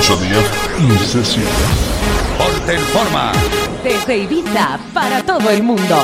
Alfonso Díaz y Cecilia. Ponte en forma. Desde Ibiza para todo el mundo.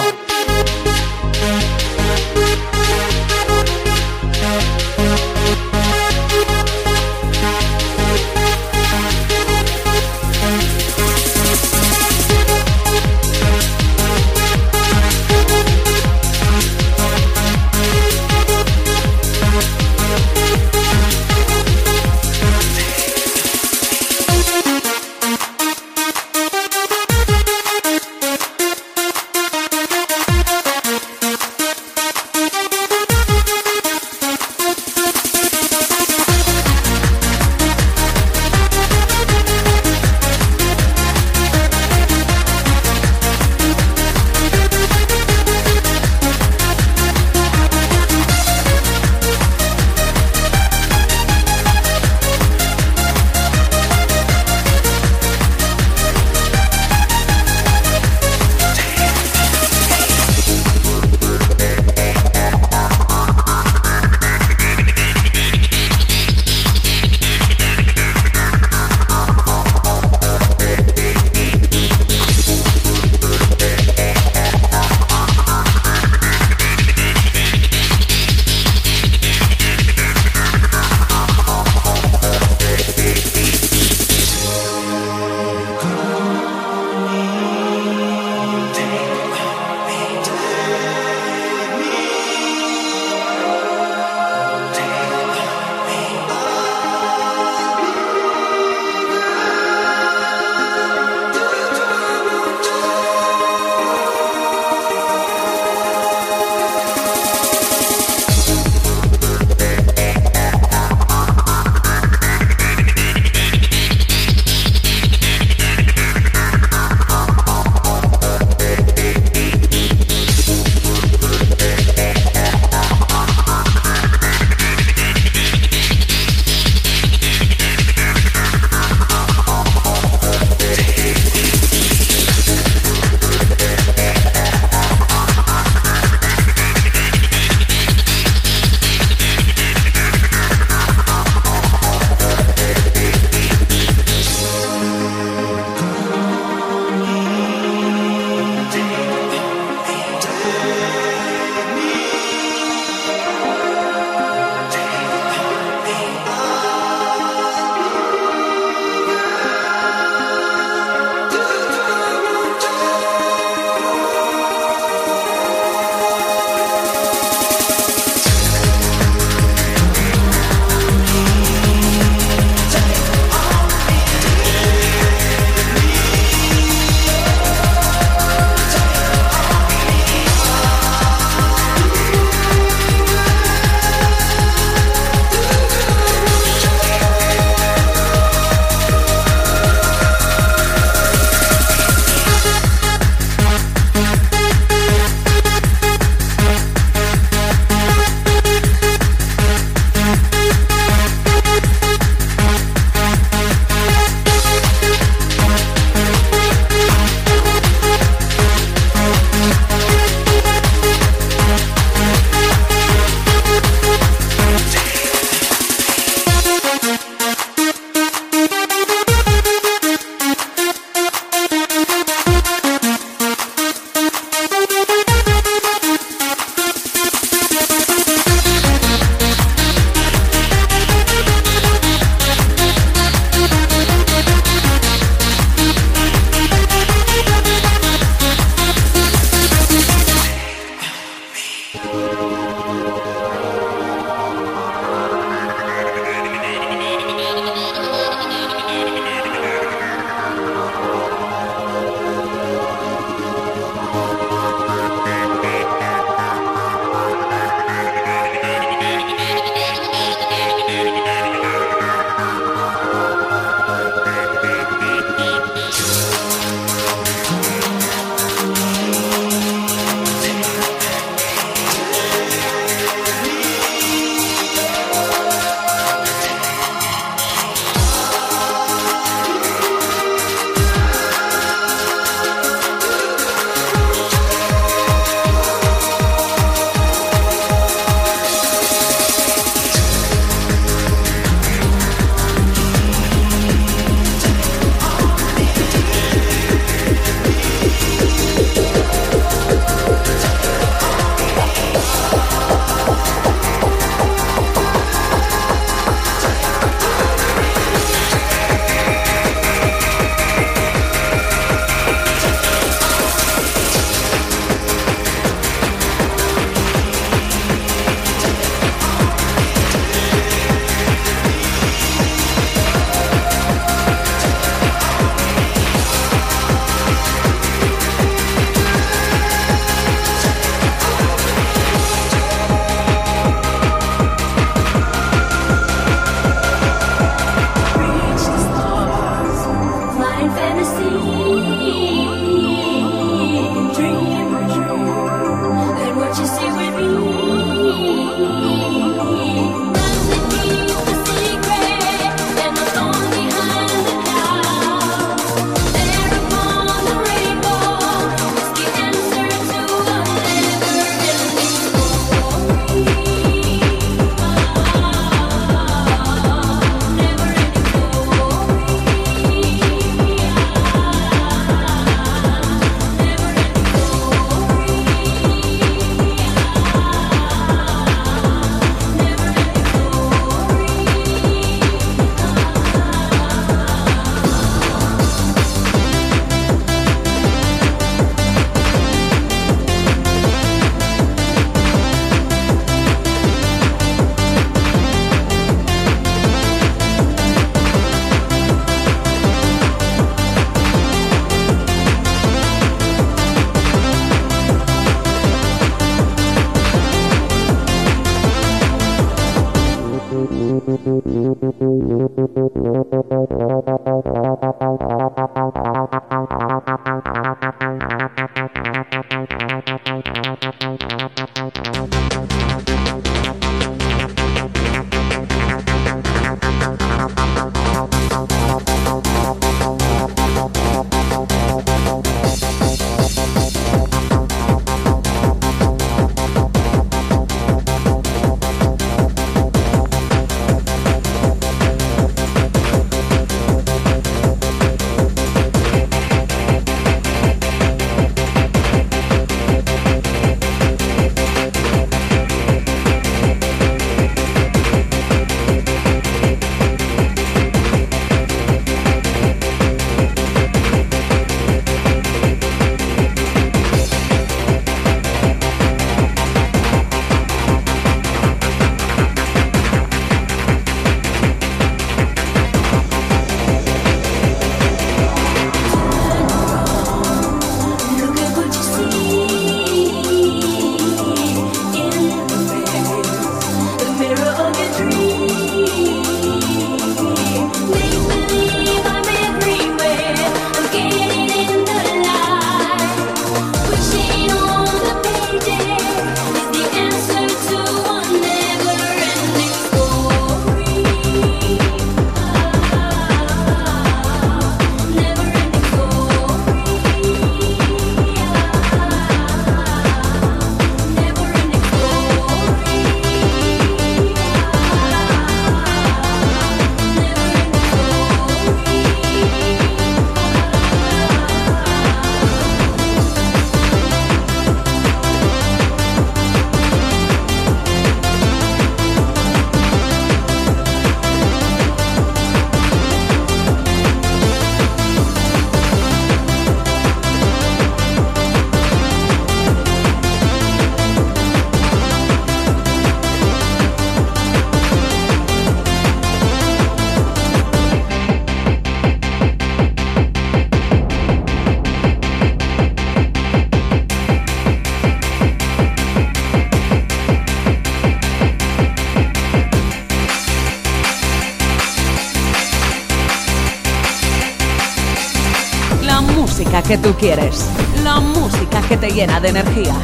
Que tú quieres, la música que te llena de energía.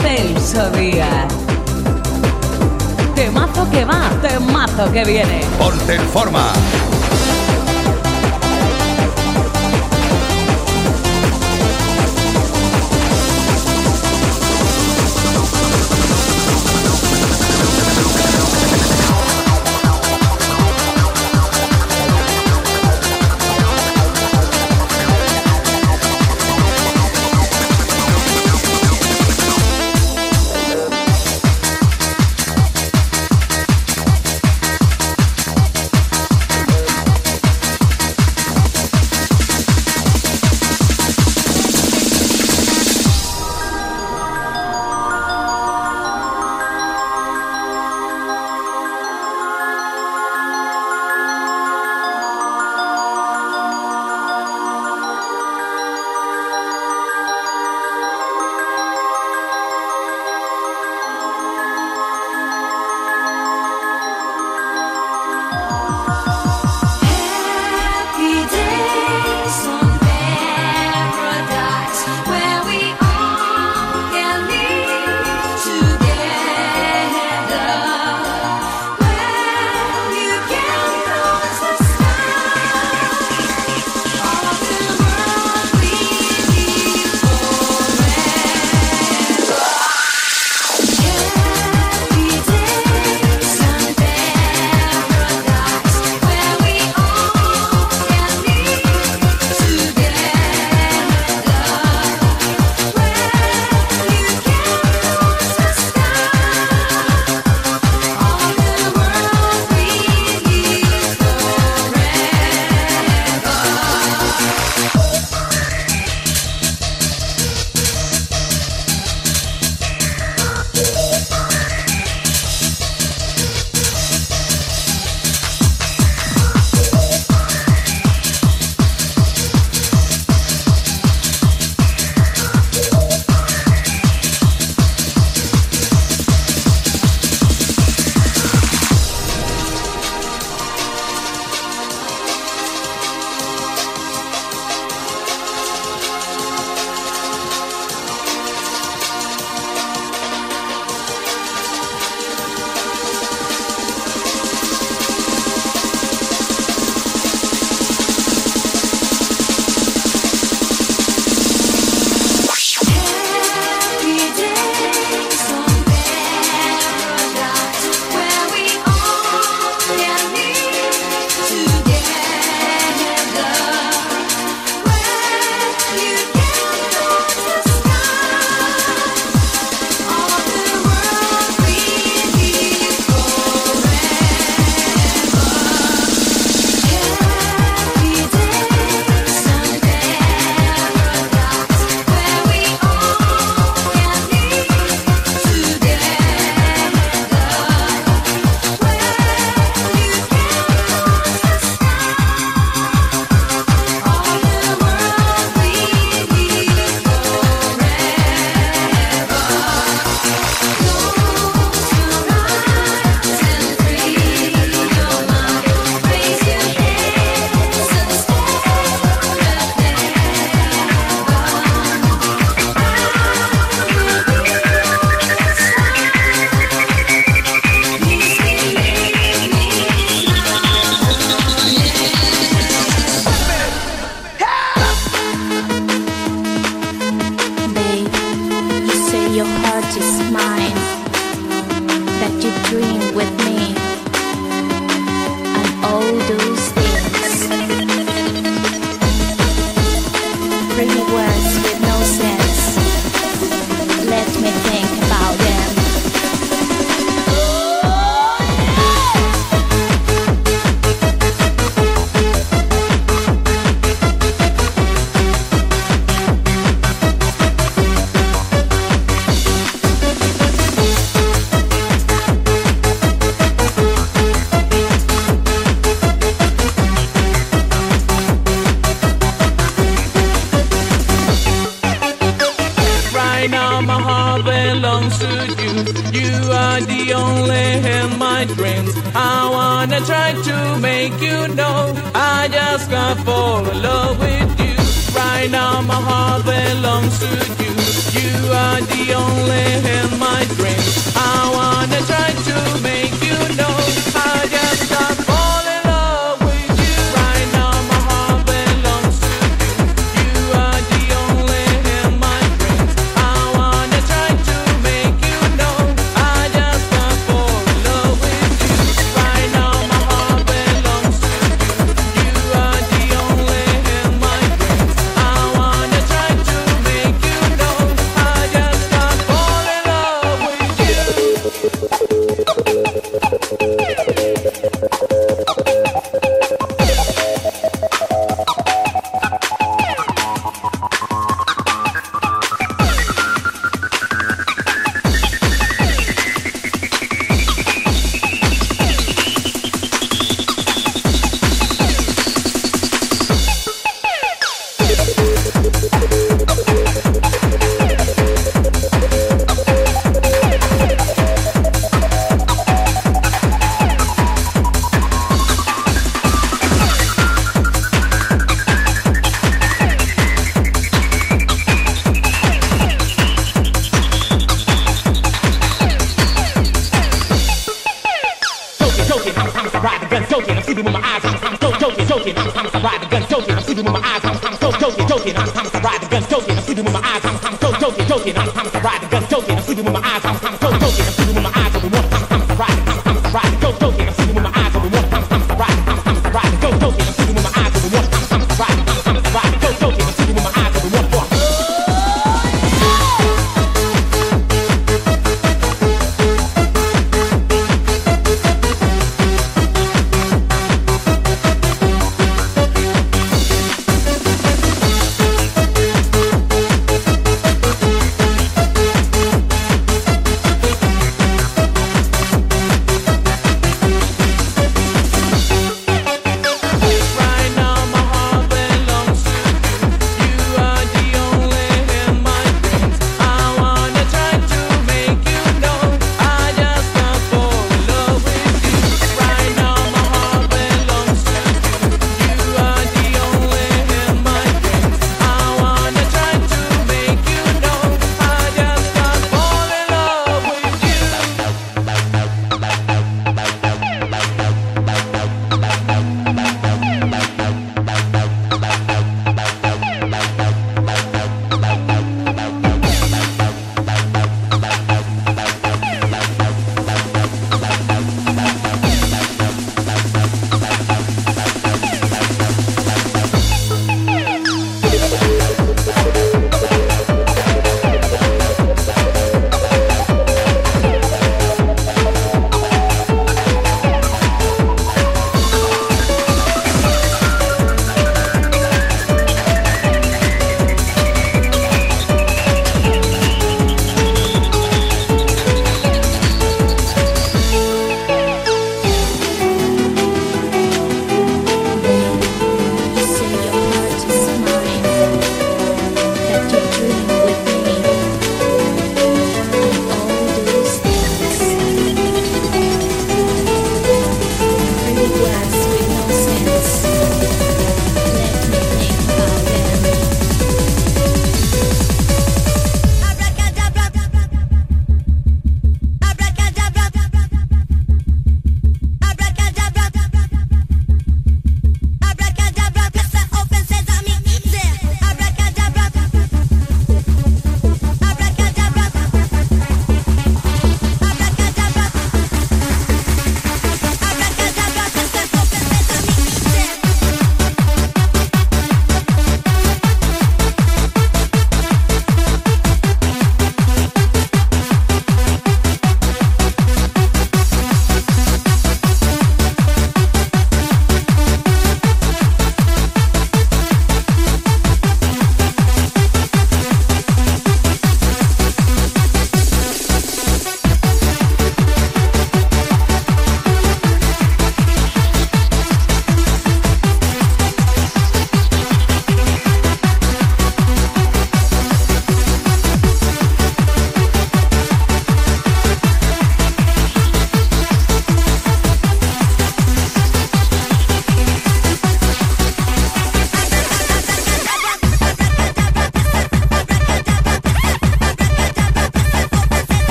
Celso Díaz. Temazo que va, temazo que viene. Ponte en forma.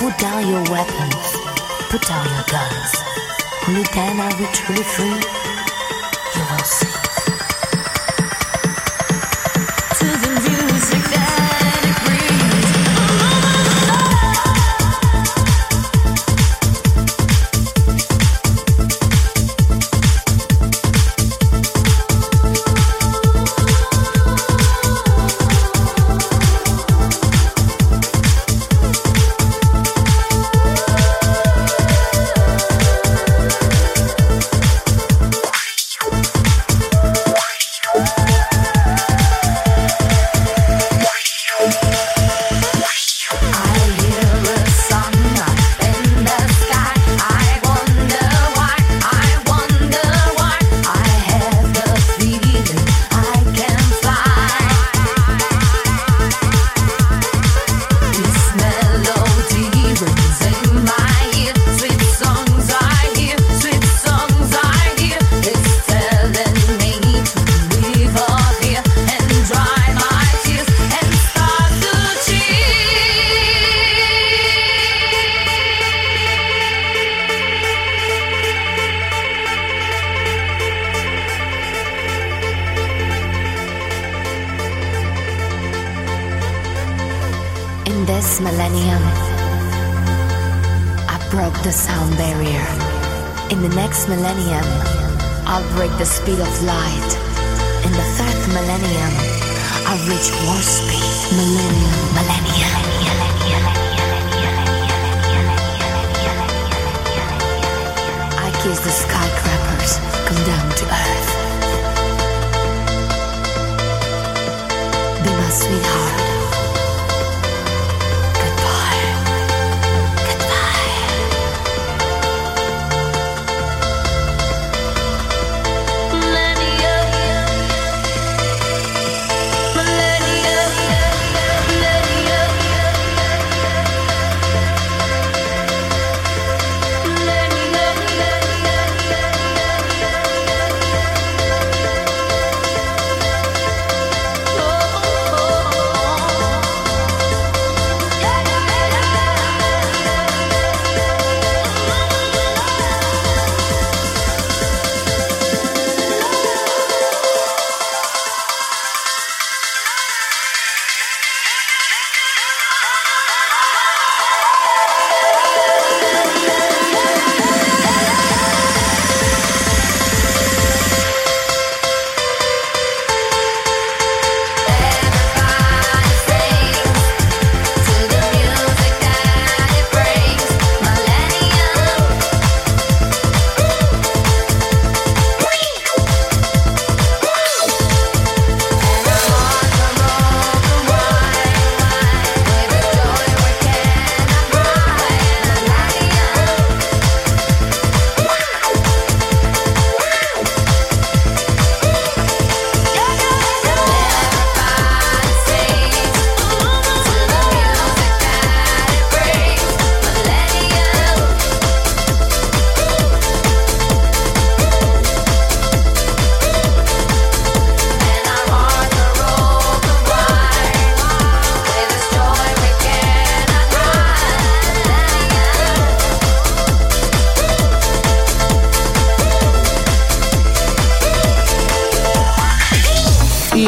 Put down your weapons. Put down your guns. Only then are we truly free. You will see.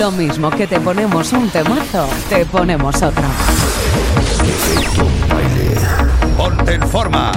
Lo mismo que te ponemos un temazo, te ponemos otro. Ponte en forma.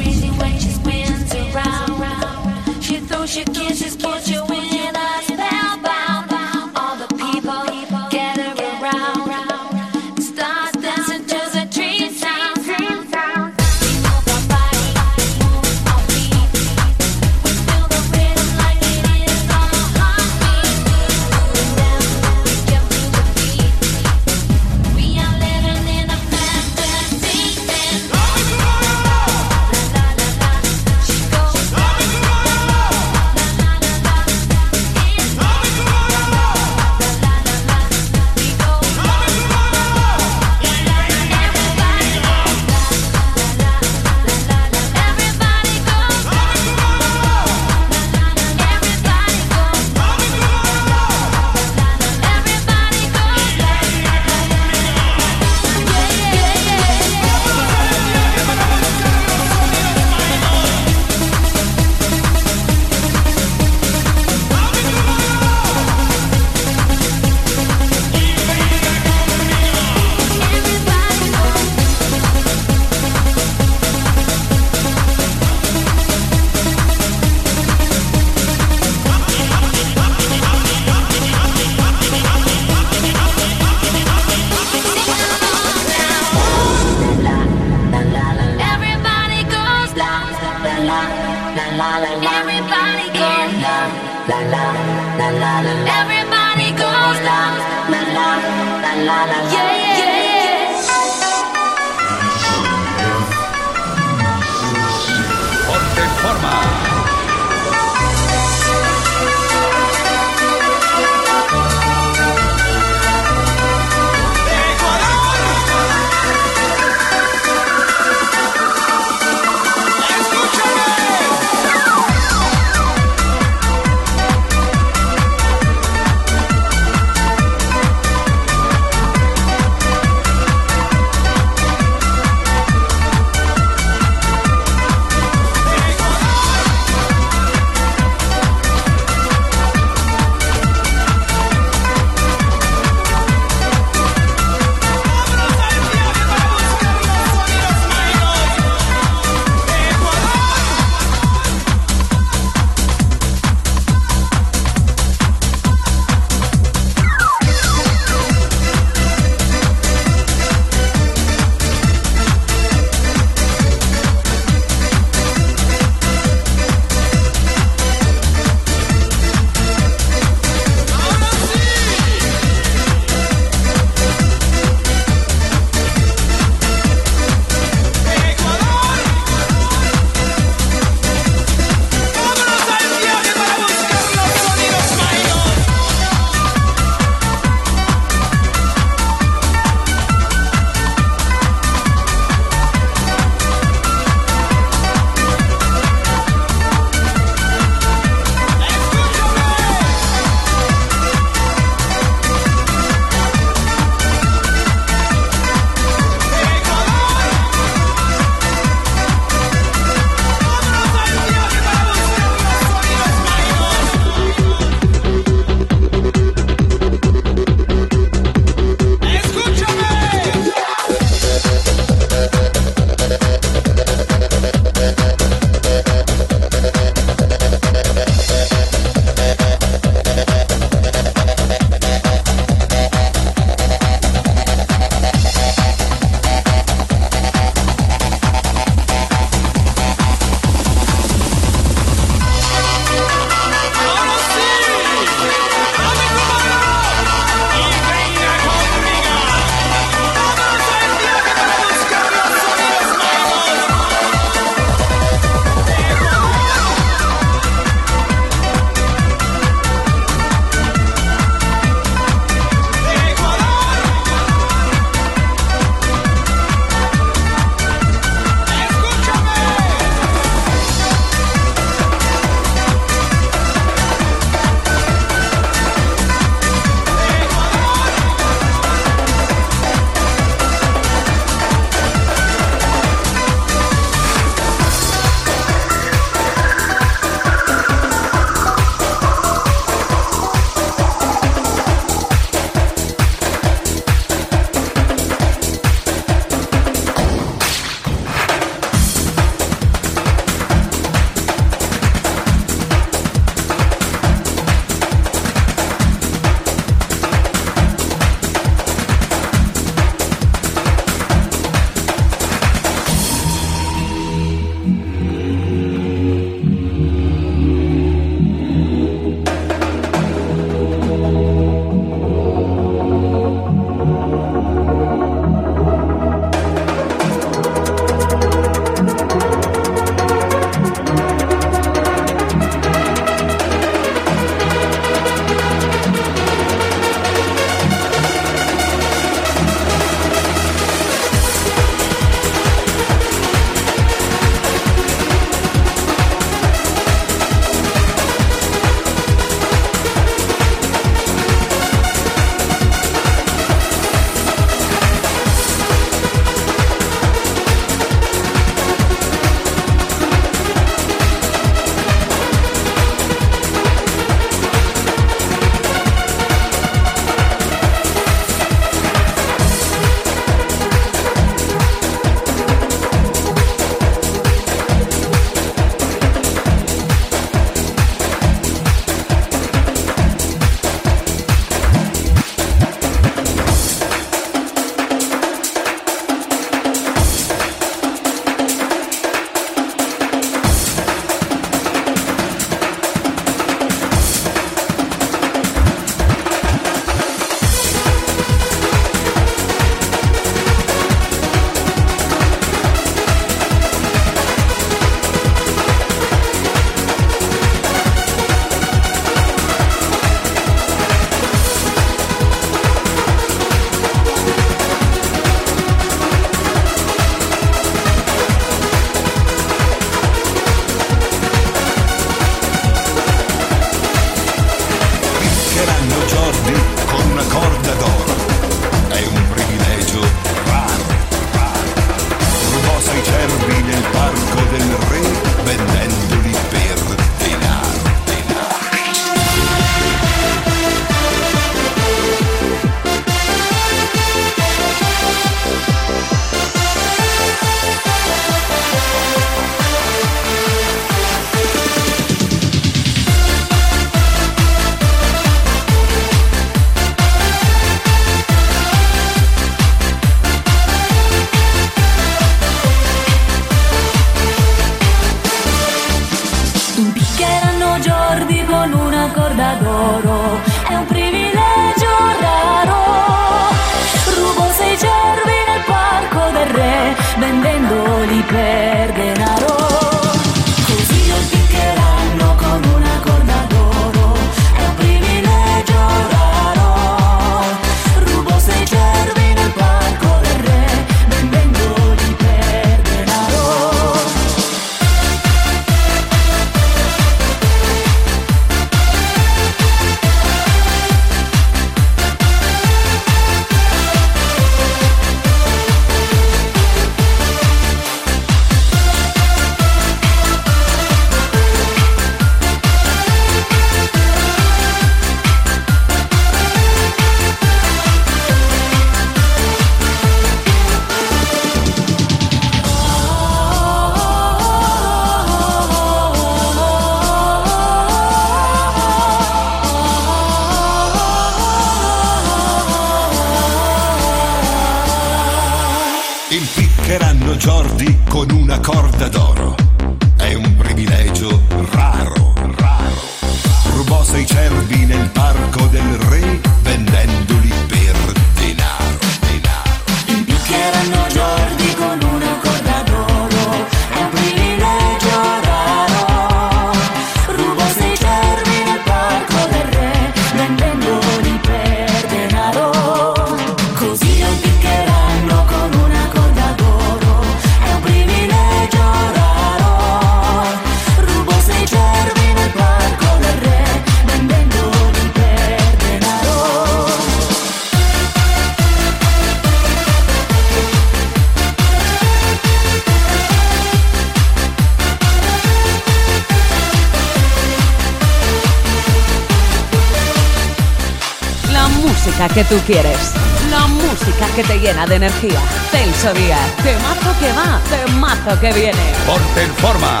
de energía. Celso Díaz, temazo que va, de temazo que viene. Por Forma.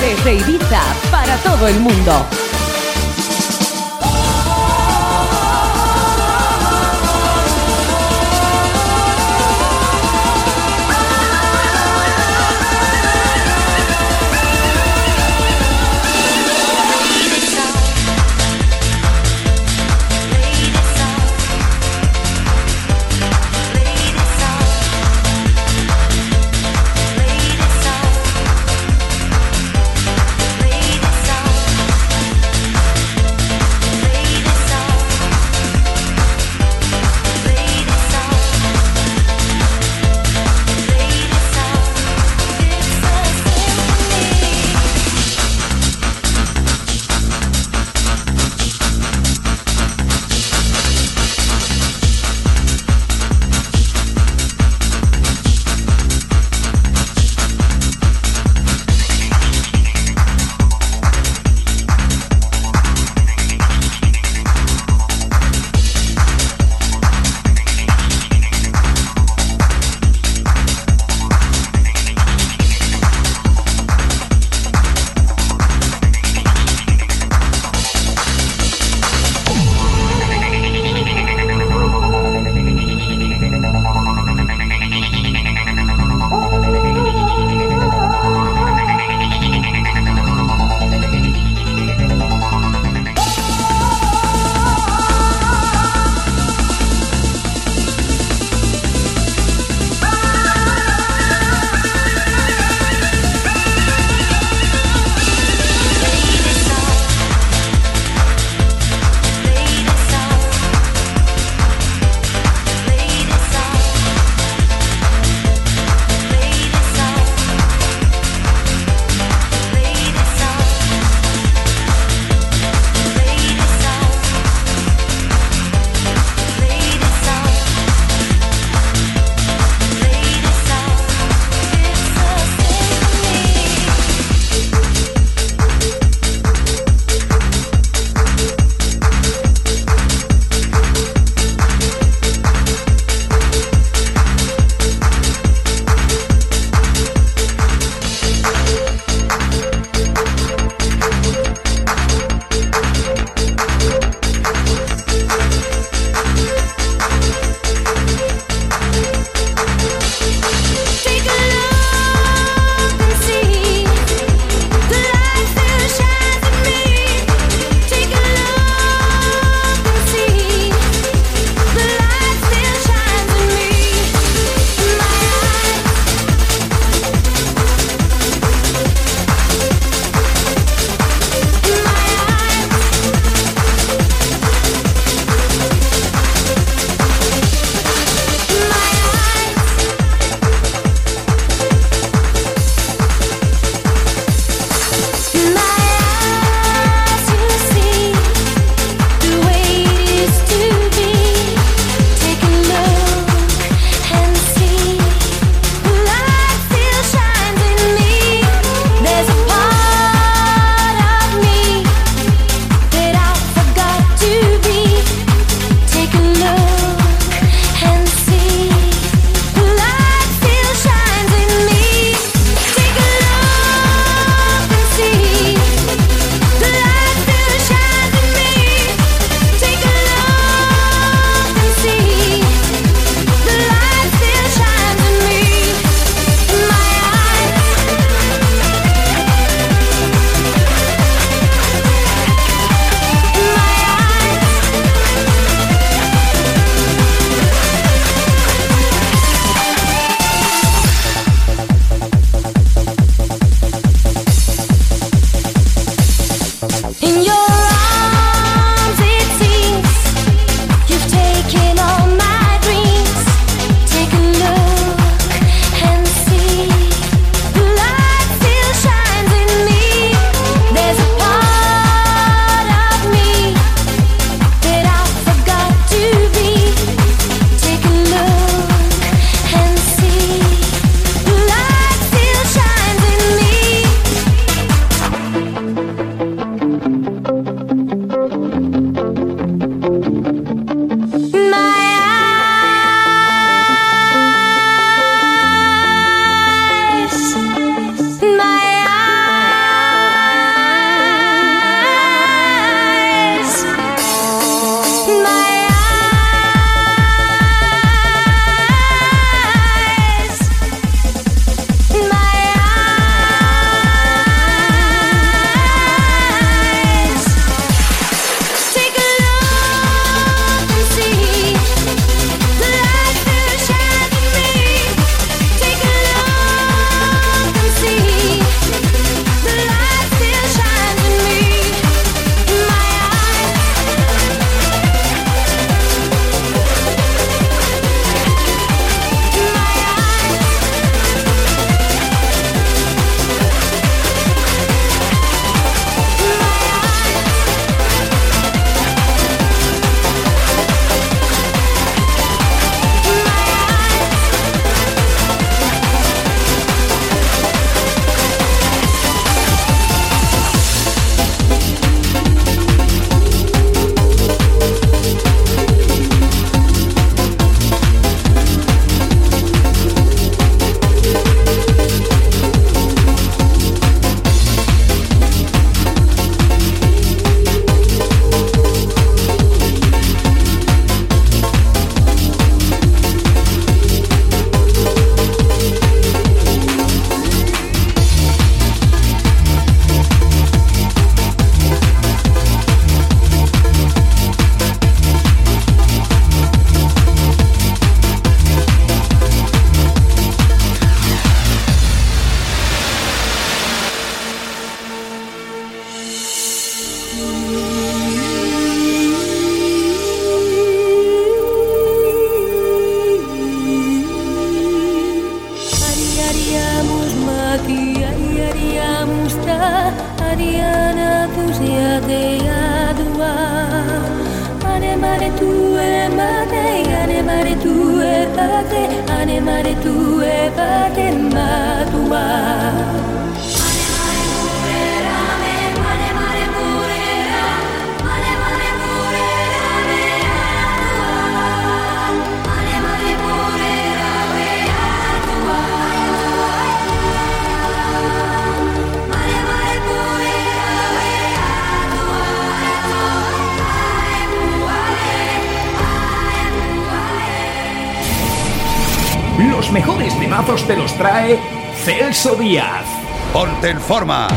Desde Ibiza, para todo el mundo. Celso Díaz. Ponte en forma.